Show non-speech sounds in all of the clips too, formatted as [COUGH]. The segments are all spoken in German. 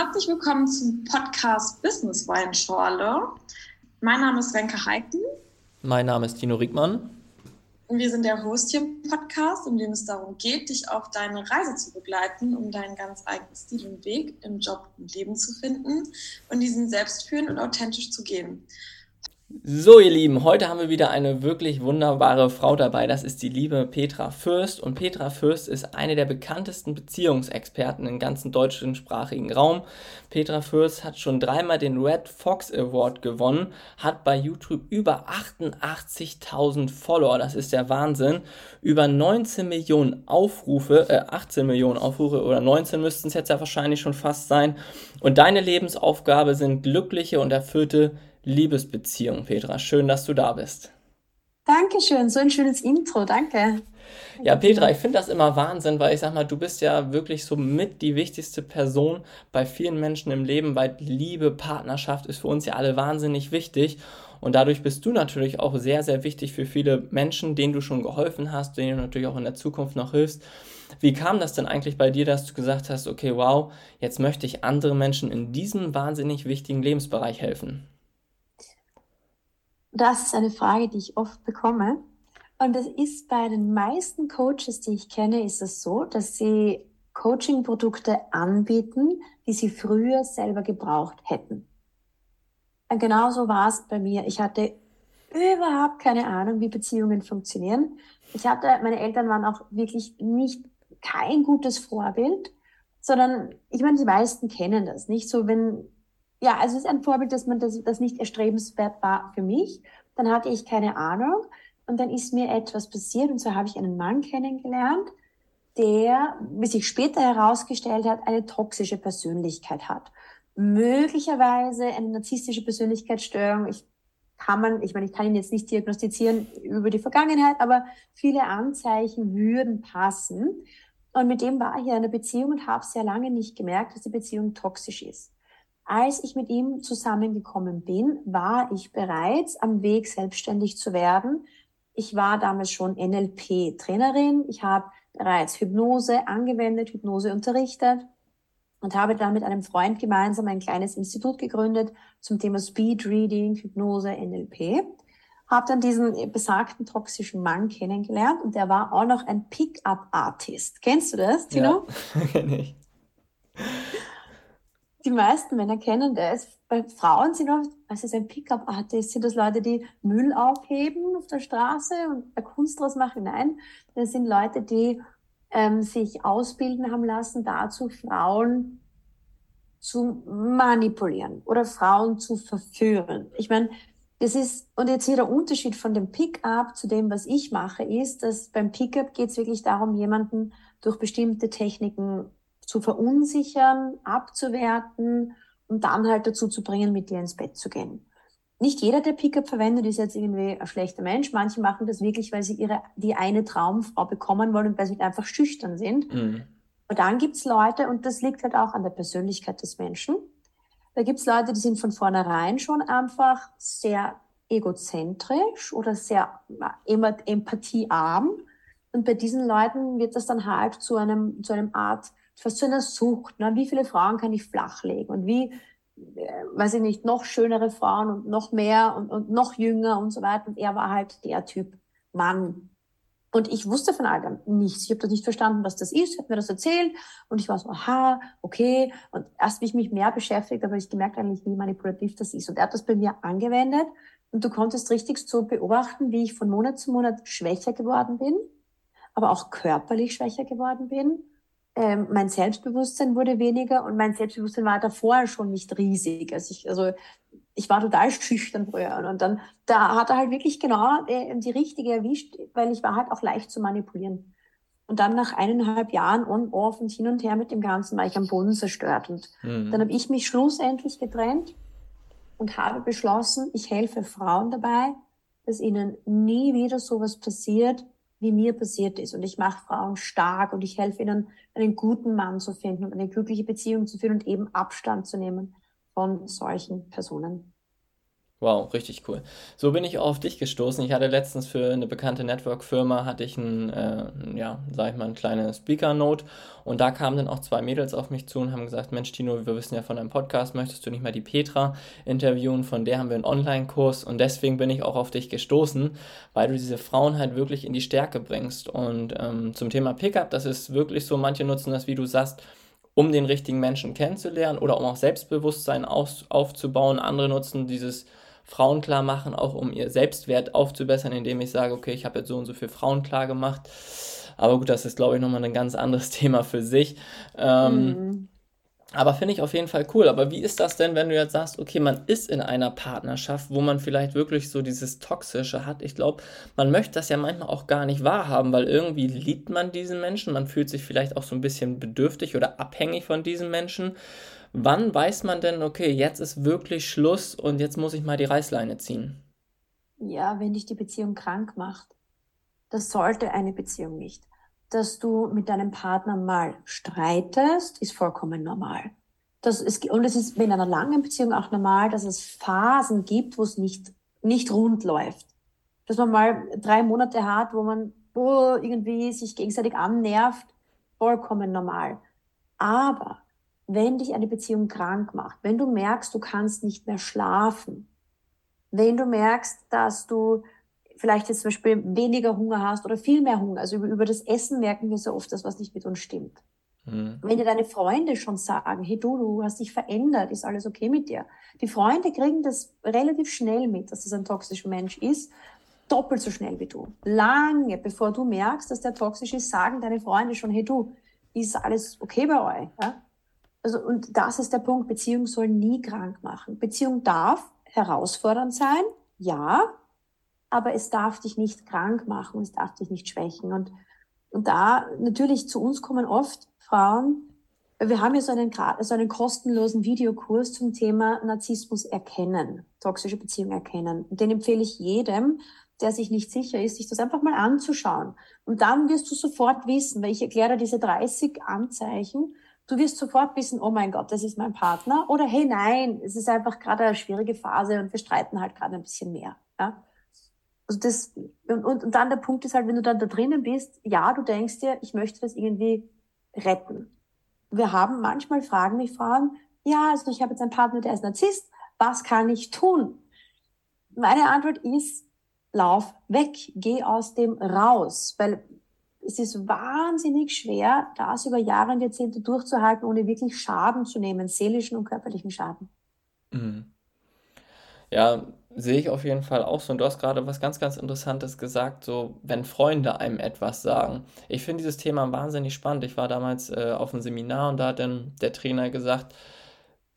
Herzlich willkommen zum Podcast Business Weinschorle. Mein Name ist Wenke Heiken. Mein Name ist Tino Rickmann. Und wir sind der Host hier im Podcast, in dem es darum geht, dich auf deine Reise zu begleiten, um deinen ganz eigenen Stil und Weg im Job und Leben zu finden und diesen selbstführend und authentisch zu gehen. So, ihr Lieben, heute haben wir wieder eine wirklich wunderbare Frau dabei. Das ist die liebe Petra Fürst. Und Petra Fürst ist eine der bekanntesten Beziehungsexperten im ganzen deutschsprachigen Raum. Petra Fürst hat schon dreimal den Red Fox Award gewonnen, hat bei YouTube über 88.000 Follower. Das ist der Wahnsinn. Über 19 Millionen Aufrufe, äh, 18 Millionen Aufrufe oder 19 müssten es jetzt ja wahrscheinlich schon fast sein. Und deine Lebensaufgabe sind glückliche und erfüllte Liebesbeziehung, Petra. Schön, dass du da bist. Dankeschön, so ein schönes Intro, danke. Ja, Petra, ich finde das immer Wahnsinn, weil ich sag mal, du bist ja wirklich so mit die wichtigste Person bei vielen Menschen im Leben, weil Liebe, Partnerschaft ist für uns ja alle wahnsinnig wichtig. Und dadurch bist du natürlich auch sehr, sehr wichtig für viele Menschen, denen du schon geholfen hast, denen du natürlich auch in der Zukunft noch hilfst. Wie kam das denn eigentlich bei dir, dass du gesagt hast, okay, wow, jetzt möchte ich anderen Menschen in diesem wahnsinnig wichtigen Lebensbereich helfen? Das ist eine Frage, die ich oft bekomme. Und das ist bei den meisten Coaches, die ich kenne, ist es so, dass sie Coaching-Produkte anbieten, die sie früher selber gebraucht hätten. Und genauso war es bei mir. Ich hatte überhaupt keine Ahnung, wie Beziehungen funktionieren. Ich hatte, meine Eltern waren auch wirklich nicht kein gutes Vorbild, sondern ich meine, die meisten kennen das nicht so, wenn ja, also es ist ein Vorbild, dass man das, das nicht erstrebenswert war für mich. Dann hatte ich keine Ahnung und dann ist mir etwas passiert und so habe ich einen Mann kennengelernt, der, wie sich später herausgestellt hat, eine toxische Persönlichkeit hat. Möglicherweise eine narzisstische Persönlichkeitsstörung. Ich kann man, ich meine, ich kann ihn jetzt nicht diagnostizieren über die Vergangenheit, aber viele Anzeichen würden passen. Und mit dem war ich in einer Beziehung und habe sehr lange nicht gemerkt, dass die Beziehung toxisch ist. Als ich mit ihm zusammengekommen bin, war ich bereits am Weg, selbstständig zu werden. Ich war damals schon NLP-Trainerin. Ich habe bereits Hypnose angewendet, Hypnose unterrichtet und habe dann mit einem Freund gemeinsam ein kleines Institut gegründet zum Thema Speed Reading, Hypnose, NLP. Habe dann diesen besagten toxischen Mann kennengelernt und der war auch noch ein Pickup-Artist. Kennst du das, Tino? Ja, [LAUGHS] kenne ich die meisten Männer kennen das. Bei Frauen sind oft, also es ein Pickup-Artist, sind das Leute, die Müll aufheben auf der Straße und Kunst draus machen. Nein, das sind Leute, die ähm, sich ausbilden haben lassen, dazu Frauen zu manipulieren oder Frauen zu verführen. Ich meine, das ist, und jetzt hier der Unterschied von dem Pickup zu dem, was ich mache, ist, dass beim Pickup geht es wirklich darum, jemanden durch bestimmte Techniken zu verunsichern, abzuwerten und dann halt dazu zu bringen, mit dir ins Bett zu gehen. Nicht jeder, der Pickup verwendet, ist jetzt irgendwie ein schlechter Mensch. Manche machen das wirklich, weil sie ihre, die eine Traumfrau bekommen wollen und weil sie einfach schüchtern sind. Mhm. Aber dann gibt's Leute, und das liegt halt auch an der Persönlichkeit des Menschen, da gibt's Leute, die sind von vornherein schon einfach sehr egozentrisch oder sehr empathiearm. Und bei diesen Leuten wird das dann halt zu einem, zu einem Art fast zu einer Sucht. Ne? Wie viele Frauen kann ich flachlegen und wie, äh, weiß ich nicht, noch schönere Frauen und noch mehr und, und noch jünger und so weiter. Und er war halt der Typ Mann. Und ich wusste von all nichts. Ich habe das nicht verstanden, was das ist. Ich habe mir das erzählt und ich war so, aha, okay. Und erst habe ich mich mehr beschäftigt, aber ich gemerkt eigentlich, wie manipulativ das ist. Und er hat das bei mir angewendet und du konntest richtig so beobachten, wie ich von Monat zu Monat schwächer geworden bin, aber auch körperlich schwächer geworden bin ähm, mein Selbstbewusstsein wurde weniger und mein Selbstbewusstsein war davor schon nicht riesig. Also ich, also ich war total schüchtern früher. Und dann, da hat er halt wirklich genau die, äh, die richtige erwischt, weil ich war halt auch leicht zu manipulieren. Und dann nach eineinhalb Jahren on-off und hin und her mit dem Ganzen war ich am Boden zerstört. Und mhm. dann habe ich mich schlussendlich getrennt und habe beschlossen, ich helfe Frauen dabei, dass ihnen nie wieder sowas passiert, wie mir passiert ist. Und ich mache Frauen stark und ich helfe ihnen, einen guten Mann zu finden und eine glückliche Beziehung zu führen und eben Abstand zu nehmen von solchen Personen. Wow, richtig cool. So bin ich auch auf dich gestoßen. Ich hatte letztens für eine bekannte Network-Firma hatte ich ein, äh, ja, sag ich mal, ein kleines Speaker-Note und da kamen dann auch zwei Mädels auf mich zu und haben gesagt, Mensch Tino, wir wissen ja von deinem Podcast, möchtest du nicht mal die Petra interviewen? Von der haben wir einen Online-Kurs und deswegen bin ich auch auf dich gestoßen, weil du diese Frauen halt wirklich in die Stärke bringst. Und ähm, zum Thema Pickup, das ist wirklich so, manche nutzen das, wie du sagst, um den richtigen Menschen kennenzulernen oder um auch Selbstbewusstsein auf, aufzubauen. Andere nutzen dieses Frauen klar machen, auch um ihr Selbstwert aufzubessern, indem ich sage, okay, ich habe jetzt so und so viel Frauen klar gemacht. Aber gut, das ist, glaube ich, nochmal ein ganz anderes [LAUGHS] Thema für sich. Ähm, mhm. Aber finde ich auf jeden Fall cool. Aber wie ist das denn, wenn du jetzt sagst, okay, man ist in einer Partnerschaft, wo man vielleicht wirklich so dieses Toxische hat? Ich glaube, man möchte das ja manchmal auch gar nicht wahrhaben, weil irgendwie liebt man diesen Menschen. Man fühlt sich vielleicht auch so ein bisschen bedürftig oder abhängig von diesen Menschen. Wann weiß man denn, okay, jetzt ist wirklich Schluss und jetzt muss ich mal die Reißleine ziehen? Ja, wenn dich die Beziehung krank macht. Das sollte eine Beziehung nicht. Dass du mit deinem Partner mal streitest, ist vollkommen normal. Das ist, und es ist in einer langen Beziehung auch normal, dass es Phasen gibt, wo es nicht, nicht rund läuft. Dass man mal drei Monate hat, wo man oh, irgendwie sich gegenseitig annervt, vollkommen normal. Aber wenn dich eine Beziehung krank macht, wenn du merkst, du kannst nicht mehr schlafen, wenn du merkst, dass du vielleicht jetzt zum Beispiel weniger Hunger hast oder viel mehr Hunger, also über, über das Essen merken wir so oft, dass was nicht mit uns stimmt. Mhm. Wenn dir deine Freunde schon sagen, hey du, du hast dich verändert, ist alles okay mit dir? Die Freunde kriegen das relativ schnell mit, dass das ein toxischer Mensch ist, doppelt so schnell wie du. Lange bevor du merkst, dass der toxisch ist, sagen deine Freunde schon, hey du, ist alles okay bei euch? Ja? Also, und das ist der Punkt, Beziehung soll nie krank machen. Beziehung darf herausfordernd sein, ja, aber es darf dich nicht krank machen, es darf dich nicht schwächen. Und, und da natürlich zu uns kommen oft Frauen, wir haben ja so einen, so einen kostenlosen Videokurs zum Thema Narzissmus erkennen, toxische Beziehung erkennen. Den empfehle ich jedem, der sich nicht sicher ist, sich das einfach mal anzuschauen. Und dann wirst du sofort wissen, weil ich erkläre diese 30 Anzeichen, Du wirst sofort wissen, oh mein Gott, das ist mein Partner. Oder hey, nein, es ist einfach gerade eine schwierige Phase und wir streiten halt gerade ein bisschen mehr. Ja? Also das, und, und, und dann der Punkt ist halt, wenn du dann da drinnen bist, ja, du denkst dir, ich möchte das irgendwie retten. Wir haben manchmal Fragen mich Frauen, ja, also ich habe jetzt einen Partner, der ist Narzisst, was kann ich tun? Meine Antwort ist, lauf weg, geh aus dem raus, weil es ist wahnsinnig schwer, das über Jahre und Jahrzehnte durchzuhalten, ohne wirklich Schaden zu nehmen, seelischen und körperlichen Schaden. Mhm. Ja, sehe ich auf jeden Fall auch so. Und du hast gerade was ganz, ganz Interessantes gesagt, so wenn Freunde einem etwas sagen. Ich finde dieses Thema wahnsinnig spannend. Ich war damals äh, auf einem Seminar und da hat dann der Trainer gesagt,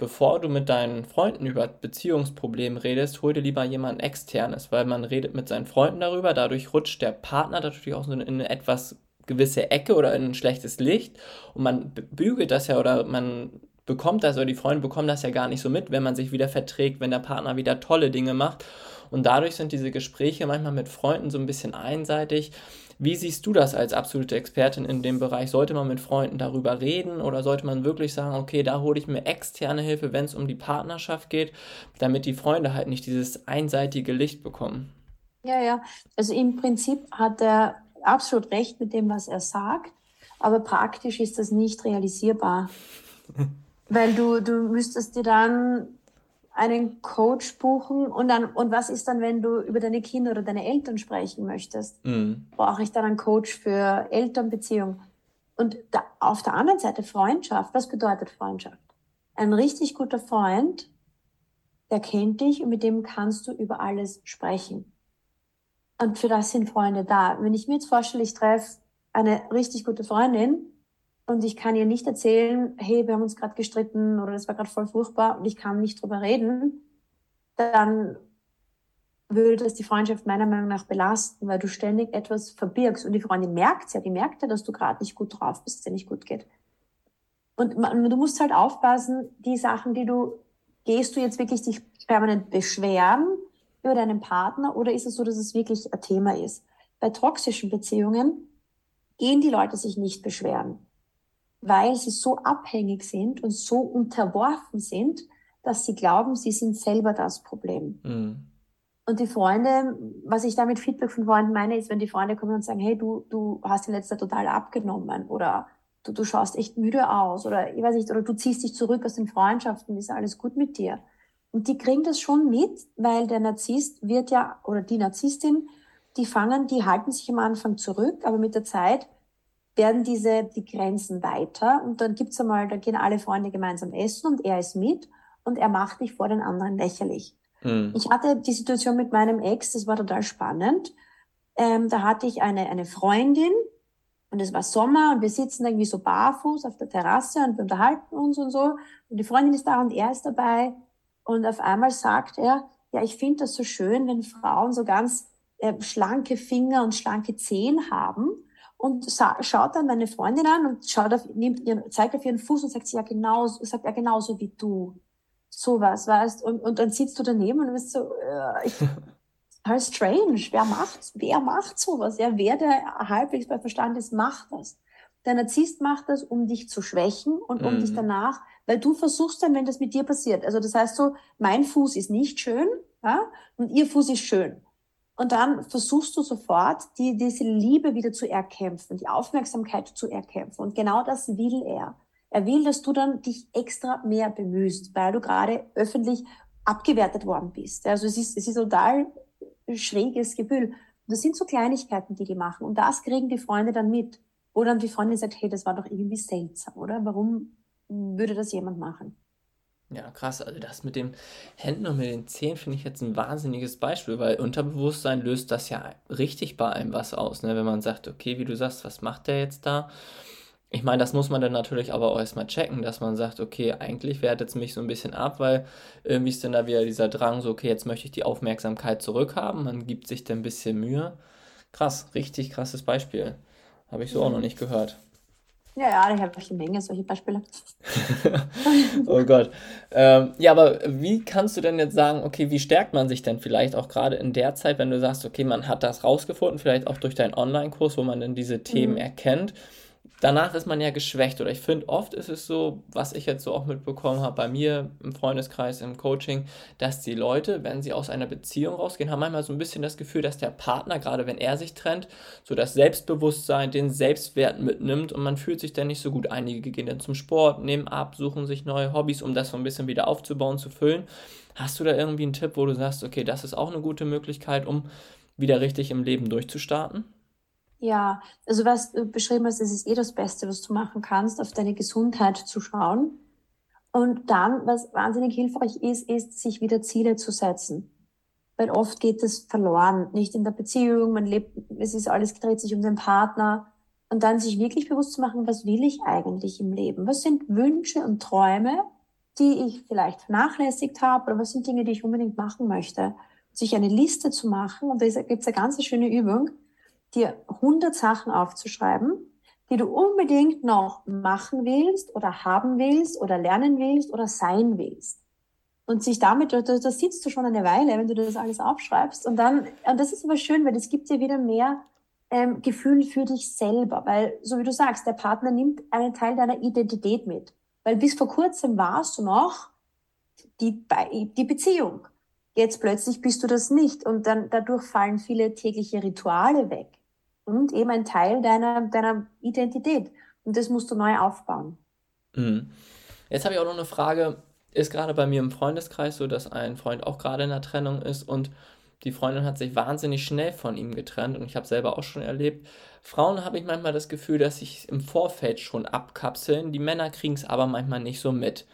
bevor du mit deinen Freunden über Beziehungsprobleme redest, hol dir lieber jemand externes, weil man redet mit seinen Freunden darüber, dadurch rutscht der Partner natürlich auch so in eine etwas gewisse Ecke oder in ein schlechtes Licht. Und man bügelt das ja oder man bekommt das oder die Freunde bekommen das ja gar nicht so mit, wenn man sich wieder verträgt, wenn der Partner wieder tolle Dinge macht und dadurch sind diese Gespräche manchmal mit Freunden so ein bisschen einseitig wie siehst du das als absolute Expertin in dem Bereich? Sollte man mit Freunden darüber reden oder sollte man wirklich sagen, okay, da hole ich mir externe Hilfe, wenn es um die Partnerschaft geht, damit die Freunde halt nicht dieses einseitige Licht bekommen? Ja, ja. Also im Prinzip hat er absolut recht mit dem, was er sagt, aber praktisch ist das nicht realisierbar. [LAUGHS] Weil du, du müsstest dir dann einen Coach buchen und dann und was ist dann, wenn du über deine Kinder oder deine Eltern sprechen möchtest? Mhm. Brauche ich dann einen Coach für Elternbeziehung? Und da, auf der anderen Seite Freundschaft. Was bedeutet Freundschaft? Ein richtig guter Freund, der kennt dich und mit dem kannst du über alles sprechen. Und für das sind Freunde da. Wenn ich mir jetzt vorstelle, ich treffe eine richtig gute Freundin und ich kann ihr nicht erzählen, hey, wir haben uns gerade gestritten oder das war gerade voll furchtbar und ich kann nicht drüber reden, dann würde das die Freundschaft meiner Meinung nach belasten, weil du ständig etwas verbirgst und die Freundin merkt ja, die merkt ja, dass du gerade nicht gut drauf bist, dass es dir nicht gut geht. Und man, du musst halt aufpassen, die Sachen, die du, gehst du jetzt wirklich dich permanent beschweren über deinen Partner oder ist es so, dass es wirklich ein Thema ist? Bei toxischen Beziehungen gehen die Leute sich nicht beschweren weil sie so abhängig sind und so unterworfen sind, dass sie glauben, sie sind selber das Problem. Mhm. Und die Freunde, was ich damit Feedback von Freunden meine, ist, wenn die Freunde kommen und sagen, hey, du, du hast in letzter total abgenommen oder du, du schaust echt müde aus oder ich weiß nicht, oder du ziehst dich zurück aus den Freundschaften, ist alles gut mit dir. Und die kriegen das schon mit, weil der Narzisst wird ja, oder die Narzisstin, die fangen, die halten sich am Anfang zurück, aber mit der Zeit werden diese, die Grenzen weiter und dann gibt's einmal, da gehen alle Freunde gemeinsam essen und er ist mit und er macht dich vor den anderen lächerlich. Mhm. Ich hatte die Situation mit meinem Ex, das war total spannend. Ähm, da hatte ich eine, eine Freundin und es war Sommer und wir sitzen irgendwie so barfuß auf der Terrasse und wir unterhalten uns und so und die Freundin ist da und er ist dabei und auf einmal sagt er, ja, ich finde das so schön, wenn Frauen so ganz äh, schlanke Finger und schlanke Zehen haben und schaut dann meine Freundin an und schaut auf, nimmt ihren, zeigt auf ihren Fuß und sagt sie ja genauso, sagt er genauso wie du. Sowas, weißt, und, und dann sitzt du daneben und bist so, äh, ich, [LAUGHS] halt strange. Wer macht, wer macht sowas? Ja, wer der halbwegs bei Verstand ist, macht das. Der Narzisst macht das, um dich zu schwächen und um mhm. dich danach, weil du versuchst dann, wenn das mit dir passiert. Also das heißt so, mein Fuß ist nicht schön, ja, und ihr Fuß ist schön. Und dann versuchst du sofort, die, diese Liebe wieder zu erkämpfen, die Aufmerksamkeit zu erkämpfen. Und genau das will er. Er will, dass du dann dich extra mehr bemühst, weil du gerade öffentlich abgewertet worden bist. Also es ist, es ist total schräges Gefühl. das sind so Kleinigkeiten, die die machen. Und das kriegen die Freunde dann mit. Oder die Freundin sagt, hey, das war doch irgendwie seltsam, oder? Warum würde das jemand machen? Ja, krass. Also das mit den Händen und mit den Zehen finde ich jetzt ein wahnsinniges Beispiel, weil Unterbewusstsein löst das ja richtig bei einem was aus, ne? Wenn man sagt, okay, wie du sagst, was macht der jetzt da? Ich meine, das muss man dann natürlich aber auch erstmal checken, dass man sagt, okay, eigentlich wertet es mich so ein bisschen ab, weil irgendwie ist dann da wieder dieser Drang, so, okay, jetzt möchte ich die Aufmerksamkeit zurückhaben, man gibt sich dann ein bisschen Mühe. Krass, richtig krasses Beispiel. Habe ich so auch noch nicht gehört. Ja, ja, ich habe eine Menge solche Beispiele. [LAUGHS] oh Gott. Ähm, ja, aber wie kannst du denn jetzt sagen, okay, wie stärkt man sich denn vielleicht auch gerade in der Zeit, wenn du sagst, okay, man hat das rausgefunden, vielleicht auch durch deinen Online-Kurs, wo man dann diese Themen mhm. erkennt danach ist man ja geschwächt. Oder ich finde, oft ist es so, was ich jetzt so auch mitbekommen habe bei mir im Freundeskreis, im Coaching, dass die Leute, wenn sie aus einer Beziehung rausgehen, haben manchmal so ein bisschen das Gefühl, dass der Partner, gerade wenn er sich trennt, so das Selbstbewusstsein, den Selbstwert mitnimmt und man fühlt sich dann nicht so gut. Einige gehen dann zum Sport, nehmen ab, suchen sich neue Hobbys, um das so ein bisschen wieder aufzubauen, zu füllen. Hast du da irgendwie einen Tipp, wo du sagst, okay, das ist auch eine gute Möglichkeit, um wieder richtig im Leben durchzustarten? Ja, also was du beschrieben hast, es ist eh das Beste, was du machen kannst, auf deine Gesundheit zu schauen. Und dann, was wahnsinnig hilfreich ist, ist, sich wieder Ziele zu setzen. Weil oft geht es verloren, nicht in der Beziehung, man lebt, es ist alles dreht sich um den Partner. Und dann sich wirklich bewusst zu machen, was will ich eigentlich im Leben? Was sind Wünsche und Träume, die ich vielleicht vernachlässigt habe oder was sind Dinge, die ich unbedingt machen möchte? Sich eine Liste zu machen und da gibt es eine ganz schöne Übung, dir 100 Sachen aufzuschreiben, die du unbedingt noch machen willst oder haben willst oder lernen willst oder sein willst. Und sich damit, da, sitzt du schon eine Weile, wenn du das alles aufschreibst. Und dann, und das ist aber schön, weil das gibt dir wieder mehr ähm, Gefühl für dich selber. Weil, so wie du sagst, der Partner nimmt einen Teil deiner Identität mit. Weil bis vor kurzem warst du noch die, die Beziehung. Jetzt plötzlich bist du das nicht. Und dann dadurch fallen viele tägliche Rituale weg und eben ein Teil deiner, deiner Identität. Und das musst du neu aufbauen. Mhm. Jetzt habe ich auch noch eine Frage. Ist gerade bei mir im Freundeskreis so, dass ein Freund auch gerade in der Trennung ist und die Freundin hat sich wahnsinnig schnell von ihm getrennt und ich habe selber auch schon erlebt. Frauen habe ich manchmal das Gefühl, dass sich im Vorfeld schon abkapseln. Die Männer kriegen es aber manchmal nicht so mit.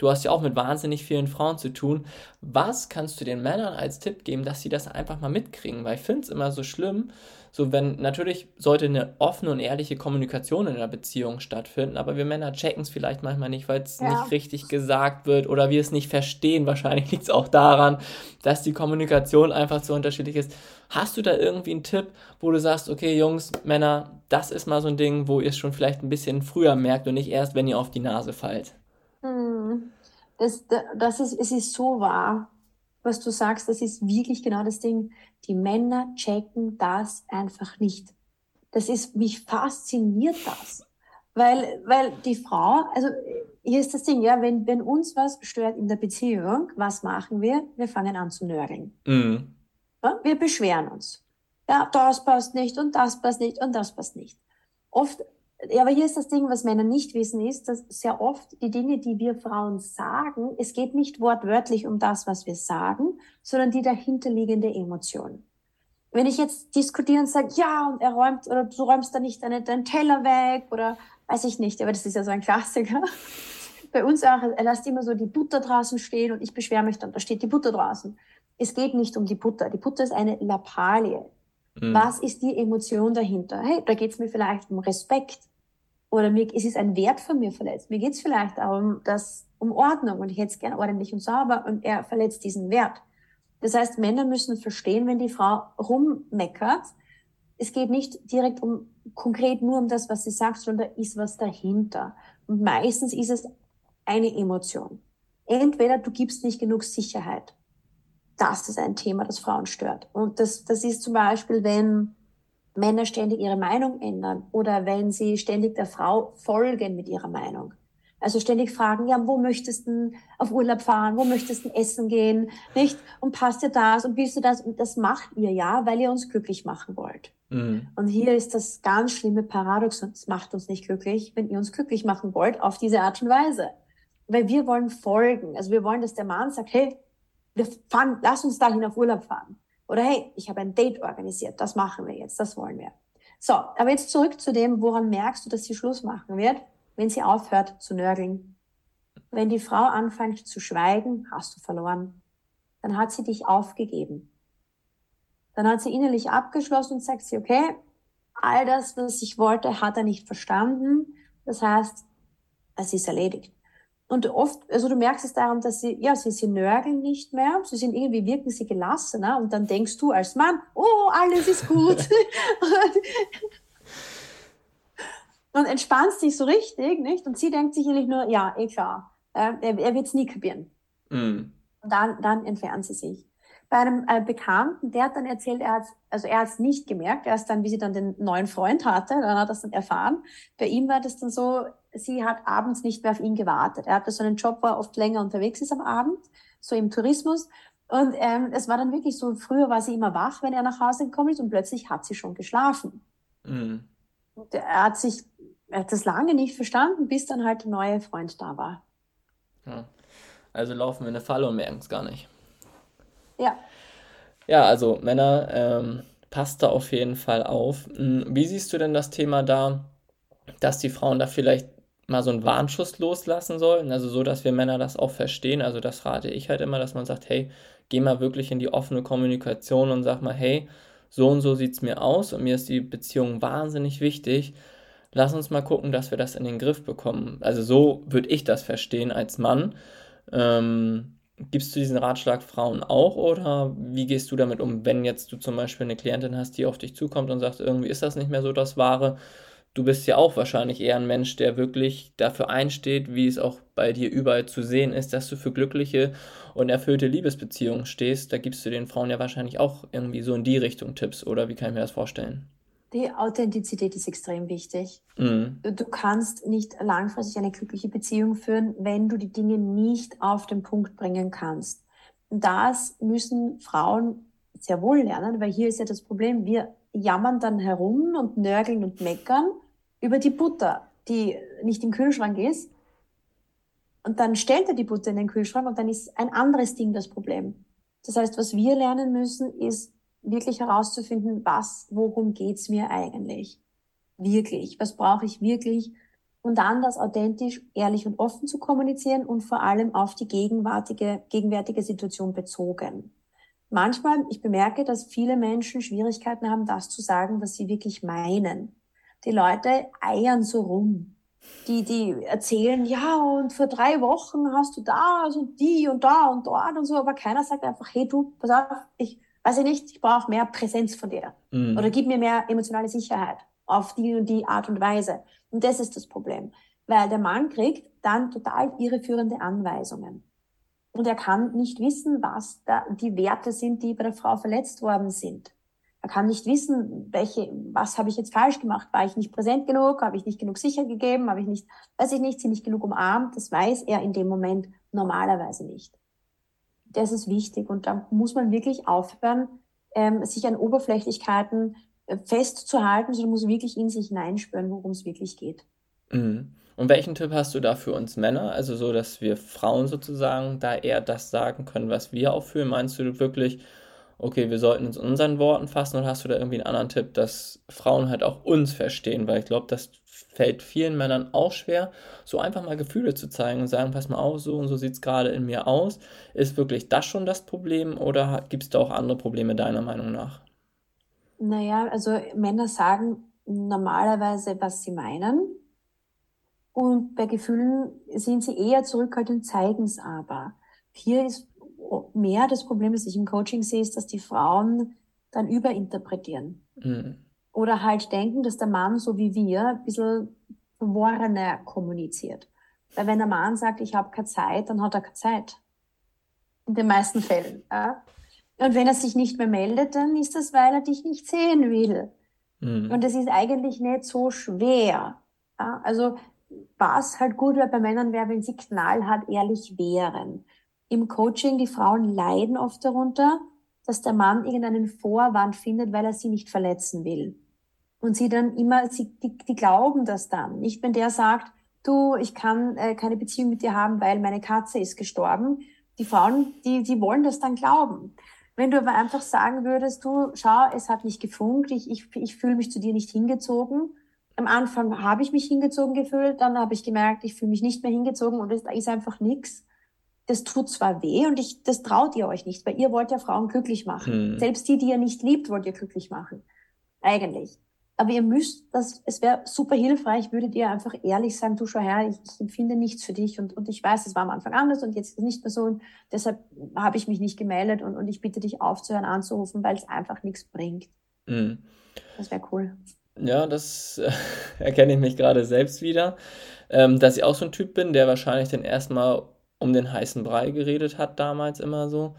Du hast ja auch mit wahnsinnig vielen Frauen zu tun. Was kannst du den Männern als Tipp geben, dass sie das einfach mal mitkriegen? Weil ich finde es immer so schlimm, so, wenn natürlich sollte eine offene und ehrliche Kommunikation in einer Beziehung stattfinden, aber wir Männer checken es vielleicht manchmal nicht, weil es ja. nicht richtig gesagt wird oder wir es nicht verstehen. Wahrscheinlich [LAUGHS] liegt es auch daran, dass die Kommunikation einfach zu unterschiedlich ist. Hast du da irgendwie einen Tipp, wo du sagst, okay, Jungs, Männer, das ist mal so ein Ding, wo ihr es schon vielleicht ein bisschen früher merkt und nicht erst, wenn ihr auf die Nase fallt? Das, das ist, es ist so wahr was du sagst, das ist wirklich genau das Ding. Die Männer checken das einfach nicht. Das ist, mich fasziniert das. Weil, weil die Frau, also hier ist das Ding, ja, wenn, wenn uns was stört in der Beziehung, was machen wir? Wir fangen an zu nörgeln. Mhm. Ja, wir beschweren uns. Ja, das passt nicht und das passt nicht und das passt nicht. Oft, ja, aber hier ist das Ding, was Männer nicht wissen, ist, dass sehr oft die Dinge, die wir Frauen sagen, es geht nicht wortwörtlich um das, was wir sagen, sondern die dahinterliegende Emotion. Wenn ich jetzt diskutiere und sage, ja, und er räumt, oder du räumst da nicht deine, deinen Teller weg, oder weiß ich nicht, aber das ist ja so ein Klassiker. [LAUGHS] Bei uns auch, er lässt immer so die Butter draußen stehen und ich beschwere mich dann, da steht die Butter draußen. Es geht nicht um die Butter. Die Butter ist eine Lappalie. Mhm. Was ist die Emotion dahinter? Hey, da geht es mir vielleicht um Respekt. Oder mir, es ist ein Wert von mir verletzt. Mir geht es vielleicht darum, dass, um Ordnung und ich hätte es gerne ordentlich und sauber und er verletzt diesen Wert. Das heißt, Männer müssen verstehen, wenn die Frau rummeckert, es geht nicht direkt um konkret nur um das, was sie sagt, sondern da ist was dahinter. Und meistens ist es eine Emotion. Entweder du gibst nicht genug Sicherheit. Das ist ein Thema, das Frauen stört. Und das, das ist zum Beispiel, wenn Männer ständig ihre Meinung ändern oder wenn sie ständig der Frau folgen mit ihrer Meinung. Also ständig fragen, ja, wo möchtest du auf Urlaub fahren? Wo möchtest du essen gehen? Nicht? Und passt dir das? Und willst du das? Und das macht ihr ja, weil ihr uns glücklich machen wollt. Mhm. Und hier ist das ganz schlimme Paradoxon. Es macht uns nicht glücklich, wenn ihr uns glücklich machen wollt, auf diese Art und Weise. Weil wir wollen folgen. Also wir wollen, dass der Mann sagt, hey, wir fahren, lass uns dahin auf Urlaub fahren. Oder hey, ich habe ein Date organisiert. Das machen wir jetzt. Das wollen wir. So, aber jetzt zurück zu dem, woran merkst du, dass sie Schluss machen wird? wenn sie aufhört zu nörgeln. Wenn die Frau anfängt zu schweigen, hast du verloren. Dann hat sie dich aufgegeben. Dann hat sie innerlich abgeschlossen und sagt sie, okay, all das, was ich wollte, hat er nicht verstanden. Das heißt, es ist erledigt. Und oft, also du merkst es daran, dass sie, ja, sie, sie nörgeln nicht mehr, sie sind irgendwie, wirken sie gelassener und dann denkst du als Mann, oh, alles ist gut. [LAUGHS] [LAUGHS] und entspannst dich so richtig, nicht? Und sie denkt sicherlich nur, ja, eh klar, äh, er, er wird es nie kapieren. Mm. Und dann, dann entfernt sie sich. Bei einem äh, Bekannten, der hat dann erzählt, er hat, also er hat es nicht gemerkt, erst dann, wie sie dann den neuen Freund hatte, dann hat er es dann erfahren. Bei ihm war das dann so, sie hat abends nicht mehr auf ihn gewartet. Er hatte so einen Job, wo er oft länger unterwegs ist am Abend, so im Tourismus. Und ähm, es war dann wirklich so, früher war sie immer wach, wenn er nach Hause gekommen ist und plötzlich hat sie schon geschlafen. Mm. Und er hat sich er hat das lange nicht verstanden, bis dann halt der neue Freund da war. Ja. Also laufen wir in eine Falle und merken es gar nicht. Ja. Ja, also Männer, ähm, passt da auf jeden Fall auf. Hm, wie siehst du denn das Thema da, dass die Frauen da vielleicht mal so einen Warnschuss loslassen sollten? Also so, dass wir Männer das auch verstehen. Also das rate ich halt immer, dass man sagt, hey, geh mal wirklich in die offene Kommunikation und sag mal, hey, so und so sieht es mir aus und mir ist die Beziehung wahnsinnig wichtig lass uns mal gucken, dass wir das in den Griff bekommen. Also so würde ich das verstehen als Mann. Ähm, gibst du diesen Ratschlag Frauen auch oder wie gehst du damit um, wenn jetzt du zum Beispiel eine Klientin hast, die auf dich zukommt und sagt, irgendwie ist das nicht mehr so das Wahre? Du bist ja auch wahrscheinlich eher ein Mensch, der wirklich dafür einsteht, wie es auch bei dir überall zu sehen ist, dass du für glückliche und erfüllte Liebesbeziehungen stehst. Da gibst du den Frauen ja wahrscheinlich auch irgendwie so in die Richtung Tipps, oder wie kann ich mir das vorstellen? Die Authentizität ist extrem wichtig. Mhm. Du kannst nicht langfristig eine glückliche Beziehung führen, wenn du die Dinge nicht auf den Punkt bringen kannst. Das müssen Frauen sehr wohl lernen, weil hier ist ja das Problem, wir jammern dann herum und nörgeln und meckern über die Butter, die nicht im Kühlschrank ist. Und dann stellt er die Butter in den Kühlschrank und dann ist ein anderes Ding das Problem. Das heißt, was wir lernen müssen, ist wirklich herauszufinden, was, worum geht's mir eigentlich? Wirklich, was brauche ich wirklich? Und dann das authentisch, ehrlich und offen zu kommunizieren und vor allem auf die gegenwärtige, gegenwärtige Situation bezogen. Manchmal, ich bemerke, dass viele Menschen Schwierigkeiten haben, das zu sagen, was sie wirklich meinen. Die Leute eiern so rum. Die, die erzählen, ja, und vor drei Wochen hast du das und die und da und dort und so, aber keiner sagt einfach, hey du, pass auf, ich, weiß ich nicht, ich brauche mehr Präsenz von dir. Mhm. Oder gib mir mehr emotionale Sicherheit auf die und die Art und Weise. Und das ist das Problem. Weil der Mann kriegt dann total irreführende Anweisungen. Und er kann nicht wissen, was da die Werte sind, die bei der Frau verletzt worden sind. Er kann nicht wissen, welche, was habe ich jetzt falsch gemacht? War ich nicht präsent genug? Habe ich nicht genug sicher gegeben? Habe ich nicht, weiß ich nicht, sie nicht genug umarmt? Das weiß er in dem Moment normalerweise nicht. Das ist wichtig und da muss man wirklich aufhören, ähm, sich an Oberflächlichkeiten äh, festzuhalten, sondern muss wirklich in sich hineinspüren, worum es wirklich geht. Mhm. Und welchen Tipp hast du da für uns Männer? Also so, dass wir Frauen sozusagen da eher das sagen können, was wir auch fühlen. Meinst du wirklich, okay, wir sollten uns unseren Worten fassen oder hast du da irgendwie einen anderen Tipp, dass Frauen halt auch uns verstehen? Weil ich glaube, das fällt vielen Männern auch schwer, so einfach mal Gefühle zu zeigen und sagen, pass mal auf, so und so sieht es gerade in mir aus. Ist wirklich das schon das Problem oder gibt es da auch andere Probleme deiner Meinung nach? Naja, also Männer sagen normalerweise, was sie meinen. Und bei Gefühlen sind sie eher zurückhaltend, zeigen es aber. Hier ist mehr das Problem, das ich im Coaching sehe, ist, dass die Frauen dann überinterpretieren. Mhm. Oder halt denken, dass der Mann, so wie wir, ein bisschen verworrener kommuniziert. Weil wenn der Mann sagt, ich habe keine Zeit, dann hat er keine Zeit. In den meisten Fällen. Ja? Und wenn er sich nicht mehr meldet, dann ist das, weil er dich nicht sehen will. Mhm. Und das ist eigentlich nicht so schwer. Ja? Also was halt gut wäre bei Männern wäre, wenn sie knallhart ehrlich wären im Coaching, die Frauen leiden oft darunter, dass der Mann irgendeinen Vorwand findet, weil er sie nicht verletzen will. Und sie dann immer, sie, die, die glauben das dann. Nicht, wenn der sagt, du, ich kann äh, keine Beziehung mit dir haben, weil meine Katze ist gestorben. Die Frauen, die, die wollen das dann glauben. Wenn du aber einfach sagen würdest, du, schau, es hat nicht gefunkt, ich, ich, ich fühle mich zu dir nicht hingezogen. Am Anfang habe ich mich hingezogen gefühlt, dann habe ich gemerkt, ich fühle mich nicht mehr hingezogen und es ist einfach nichts das tut zwar weh und ich, das traut ihr euch nicht, weil ihr wollt ja Frauen glücklich machen. Hm. Selbst die, die ihr nicht liebt, wollt ihr glücklich machen. Eigentlich. Aber ihr müsst, das, es wäre super hilfreich, würdet ihr einfach ehrlich sagen, du schau her, ich, ich empfinde nichts für dich und, und ich weiß, es war am Anfang anders und jetzt ist es nicht mehr so und deshalb habe ich mich nicht gemeldet und, und ich bitte dich aufzuhören, anzurufen, weil es einfach nichts bringt. Mhm. Das wäre cool. Ja, das äh, [LAUGHS] erkenne ich mich gerade selbst wieder, ähm, dass ich auch so ein Typ bin, der wahrscheinlich dann erstmal um den heißen Brei geredet hat, damals immer so.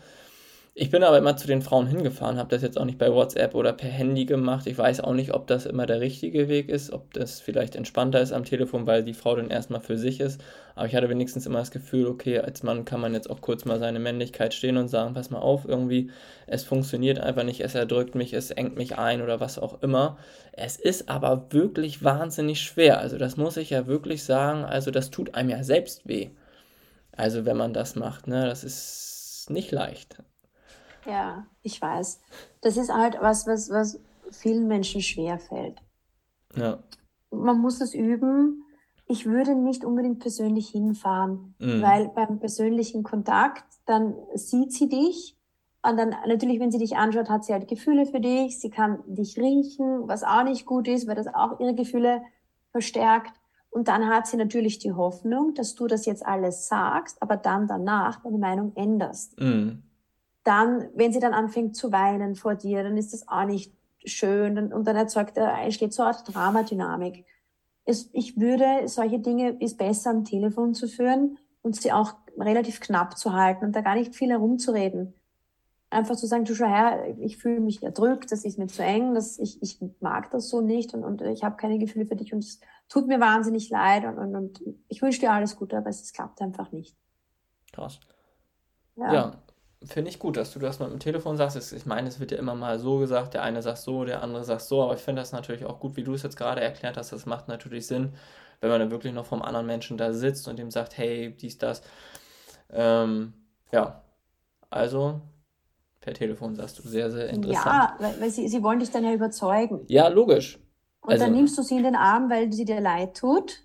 Ich bin aber immer zu den Frauen hingefahren, habe das jetzt auch nicht bei WhatsApp oder per Handy gemacht. Ich weiß auch nicht, ob das immer der richtige Weg ist, ob das vielleicht entspannter ist am Telefon, weil die Frau dann erstmal für sich ist. Aber ich hatte wenigstens immer das Gefühl, okay, als Mann kann man jetzt auch kurz mal seine Männlichkeit stehen und sagen, pass mal auf, irgendwie, es funktioniert einfach nicht, es erdrückt mich, es engt mich ein oder was auch immer. Es ist aber wirklich wahnsinnig schwer. Also das muss ich ja wirklich sagen, also das tut einem ja selbst weh. Also wenn man das macht, ne, das ist nicht leicht. Ja, ich weiß. Das ist halt was, was, was vielen Menschen schwer fällt. Ja. Man muss es üben. Ich würde nicht unbedingt persönlich hinfahren, mhm. weil beim persönlichen Kontakt, dann sieht sie dich und dann natürlich, wenn sie dich anschaut, hat sie halt Gefühle für dich. Sie kann dich riechen, was auch nicht gut ist, weil das auch ihre Gefühle verstärkt. Und dann hat sie natürlich die Hoffnung, dass du das jetzt alles sagst, aber dann danach deine Meinung änderst. Mhm. Dann, wenn sie dann anfängt zu weinen vor dir, dann ist das auch nicht schön und dann erzeugt, entsteht so eine Art Dramadynamik. Es, ich würde solche Dinge ist besser am Telefon zu führen und sie auch relativ knapp zu halten und da gar nicht viel herumzureden einfach zu sagen, du schau her, ich fühle mich erdrückt, das ist mir zu eng, das, ich, ich mag das so nicht und, und ich habe keine Gefühle für dich und es tut mir wahnsinnig leid und, und, und ich wünsche dir alles Gute, aber es, es klappt einfach nicht. Krass. Ja, ja finde ich gut, dass du das mit dem Telefon sagst. Ich meine, es wird ja immer mal so gesagt, der eine sagt so, der andere sagt so, aber ich finde das natürlich auch gut, wie du es jetzt gerade erklärt hast, das macht natürlich Sinn, wenn man dann wirklich noch vom anderen Menschen da sitzt und ihm sagt, hey, dies, das. Ähm, ja, also per Telefon, sagst du. Sehr, sehr interessant. Ja, weil, weil sie, sie wollen dich dann ja überzeugen. Ja, logisch. Und also, dann nimmst du sie in den Arm, weil sie dir leid tut.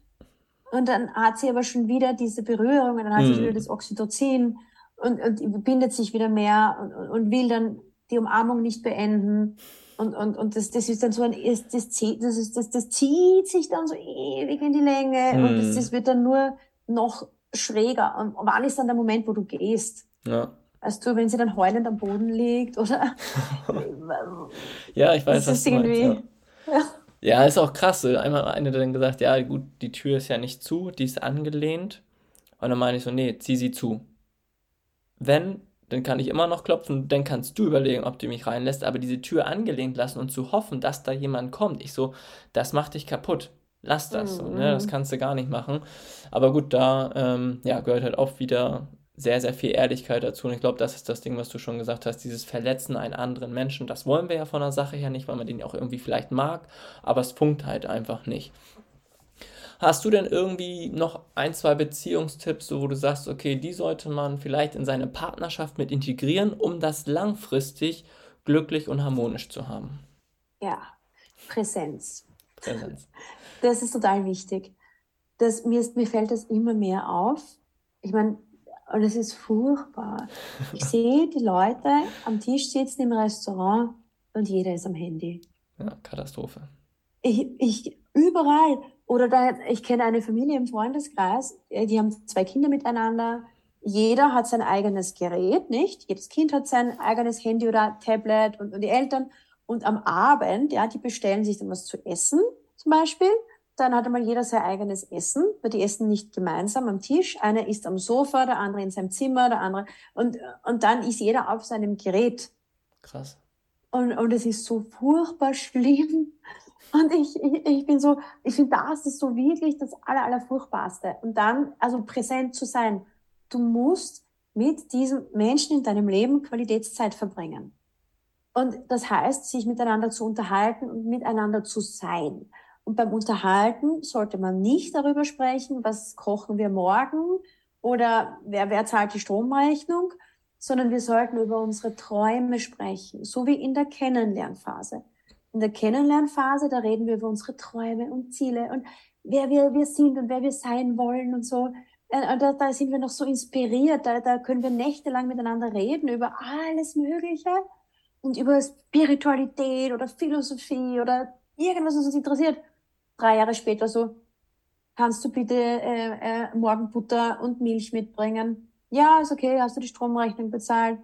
Und dann hat sie aber schon wieder diese Berührung und dann hat sie hm. wieder das Oxytocin und, und bindet sich wieder mehr und, und will dann die Umarmung nicht beenden. Und, und, und das, das ist dann so ein, das, das, das, ist, das, das zieht sich dann so ewig in die Länge mm. und das, hm. das wird dann nur noch schräger. Und wann ist dann der Moment, wo du gehst? Ja. Weißt du, wenn sie dann heulend am Boden liegt oder. [LAUGHS] ja, ich weiß, was du irgendwie. Meinst, ja. ja. [LAUGHS] ja, ist auch krass. Einmal eine dann gesagt, ja, gut, die Tür ist ja nicht zu, die ist angelehnt. Und dann meine ich so, nee, zieh sie zu. Wenn dann kann ich immer noch klopfen, dann kannst du überlegen, ob du mich reinlässt, aber diese Tür angelehnt lassen und zu hoffen, dass da jemand kommt, ich so, das macht dich kaputt. Lass das, mhm. so, ne? das mhm. kannst du gar nicht machen. Aber gut, da ähm, ja, gehört halt auch wieder sehr, sehr viel Ehrlichkeit dazu. Und ich glaube, das ist das Ding, was du schon gesagt hast, dieses Verletzen einen anderen Menschen. Das wollen wir ja von der Sache her nicht, weil man den auch irgendwie vielleicht mag, aber es funkt halt einfach nicht. Hast du denn irgendwie noch ein, zwei Beziehungstipps, wo du sagst, okay, die sollte man vielleicht in seine Partnerschaft mit integrieren, um das langfristig glücklich und harmonisch zu haben? Ja, Präsenz. Präsenz. Das ist total wichtig. Das, mir, ist, mir fällt das immer mehr auf. Ich meine, und es ist furchtbar. Ich [LAUGHS] sehe die Leute am Tisch sitzen im Restaurant und jeder ist am Handy. Ja, Katastrophe. Ich, ich, überall. Oder da, ich kenne eine Familie im Freundeskreis, äh, die haben zwei Kinder miteinander. Jeder hat sein eigenes Gerät, nicht? Jedes Kind hat sein eigenes Handy oder Tablet und, und die Eltern. Und am Abend, ja, die bestellen sich dann was zu essen, zum Beispiel. Dann hat einmal jeder sein eigenes Essen, weil die essen nicht gemeinsam am Tisch. Einer isst am Sofa, der andere in seinem Zimmer, der andere. Und, und dann ist jeder auf seinem Gerät. Krass. Und, und es ist so furchtbar schlimm. Und ich, ich, ich bin so, ich finde, das ist so wirklich das Aller, Allerfurchtbarste. Und dann, also präsent zu sein. Du musst mit diesem Menschen in deinem Leben Qualitätszeit verbringen. Und das heißt, sich miteinander zu unterhalten und miteinander zu sein. Und beim Unterhalten sollte man nicht darüber sprechen, was kochen wir morgen oder wer, wer zahlt die Stromrechnung, sondern wir sollten über unsere Träume sprechen, so wie in der Kennenlernphase. In der Kennenlernphase, da reden wir über unsere Träume und Ziele und wer wir, wir sind und wer wir sein wollen und so. Äh, und da, da sind wir noch so inspiriert, da, da können wir nächtelang miteinander reden über alles Mögliche und über Spiritualität oder Philosophie oder irgendwas, was uns interessiert drei Jahre später so, kannst du bitte äh, äh, morgen Butter und Milch mitbringen? Ja, ist okay, hast du die Stromrechnung bezahlt?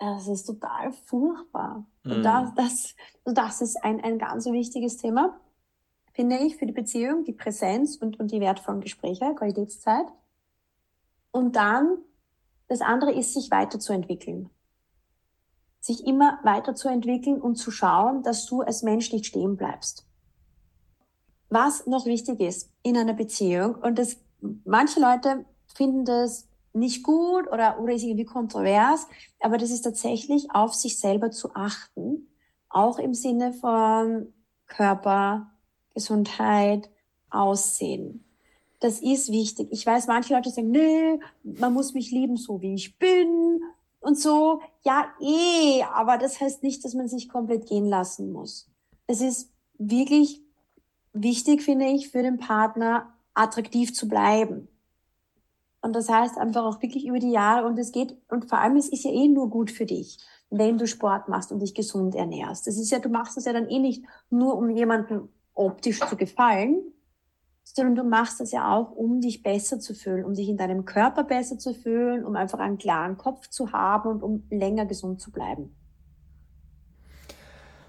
Das ist total furchtbar. Mhm. Und das, das, das ist ein, ein ganz wichtiges Thema, finde ich, für die Beziehung, die Präsenz und, und die wertvollen Gespräche, Qualitätszeit. Und dann, das andere ist, sich weiterzuentwickeln. Sich immer weiterzuentwickeln und zu schauen, dass du als Mensch nicht stehen bleibst was noch wichtig ist in einer Beziehung. Und das, manche Leute finden das nicht gut oder, oder ist irgendwie kontrovers, aber das ist tatsächlich auf sich selber zu achten, auch im Sinne von Körper, Gesundheit, Aussehen. Das ist wichtig. Ich weiß, manche Leute sagen, nö, man muss mich lieben, so wie ich bin und so. Ja, eh, aber das heißt nicht, dass man sich komplett gehen lassen muss. Es ist wirklich wichtig, finde ich, für den Partner attraktiv zu bleiben. Und das heißt einfach auch wirklich über die Jahre und es geht, und vor allem es ist ja eh nur gut für dich, wenn du Sport machst und dich gesund ernährst. Das ist ja, du machst das ja dann eh nicht nur, um jemandem optisch zu gefallen, sondern du machst das ja auch, um dich besser zu fühlen, um dich in deinem Körper besser zu fühlen, um einfach einen klaren Kopf zu haben und um länger gesund zu bleiben.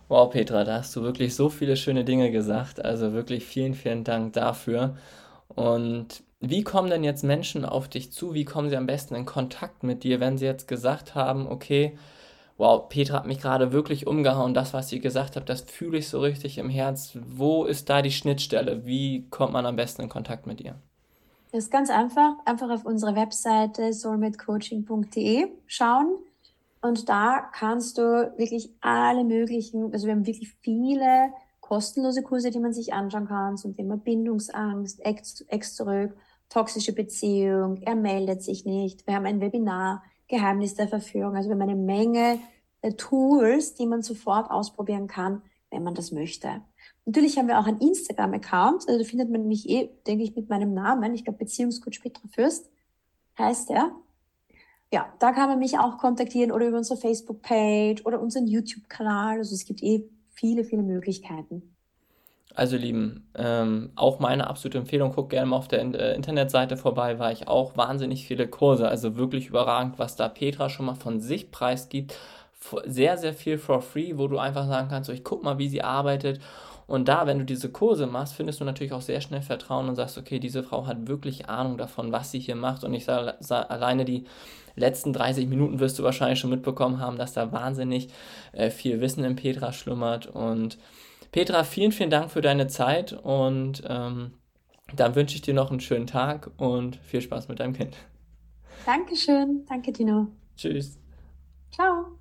Wow, Petra, da hast du wirklich so viele schöne Dinge gesagt. Also wirklich vielen, vielen Dank dafür. Und wie kommen denn jetzt Menschen auf dich zu? Wie kommen sie am besten in Kontakt mit dir, wenn sie jetzt gesagt haben, okay, wow, Petra hat mich gerade wirklich umgehauen, das, was sie gesagt hat, das fühle ich so richtig im Herz. Wo ist da die Schnittstelle? Wie kommt man am besten in Kontakt mit ihr? Das ist ganz einfach. Einfach auf unsere Webseite soulmatecoaching.de schauen. Und da kannst du wirklich alle möglichen, also wir haben wirklich viele kostenlose Kurse, die man sich anschauen kann zum Thema Bindungsangst, Ex, Ex zurück, toxische Beziehung, er meldet sich nicht. Wir haben ein Webinar, Geheimnis der Verführung. Also wir haben eine Menge äh, Tools, die man sofort ausprobieren kann, wenn man das möchte. Natürlich haben wir auch einen Instagram-Account, also da findet man mich eh, denke ich, mit meinem Namen. Ich glaube, Beziehungscoach Petra Fürst heißt er ja, da kann man mich auch kontaktieren oder über unsere Facebook-Page oder unseren YouTube-Kanal. Also es gibt eh viele, viele Möglichkeiten. Also Lieben, ähm, auch meine absolute Empfehlung, guck gerne mal auf der äh, Internetseite vorbei, weil ich auch wahnsinnig viele Kurse, also wirklich überragend, was da Petra schon mal von sich preisgibt. Sehr, sehr viel for free, wo du einfach sagen kannst, so, ich guck mal, wie sie arbeitet Und da, wenn du diese Kurse machst, findest du natürlich auch sehr schnell Vertrauen und sagst, okay, diese Frau hat wirklich Ahnung davon, was sie hier macht. Und ich sage, alleine die letzten 30 Minuten wirst du wahrscheinlich schon mitbekommen haben, dass da wahnsinnig äh, viel Wissen in Petra schlummert. Und Petra, vielen, vielen Dank für deine Zeit und ähm, dann wünsche ich dir noch einen schönen Tag und viel Spaß mit deinem Kind. Dankeschön. Danke, Dino. Tschüss. Ciao.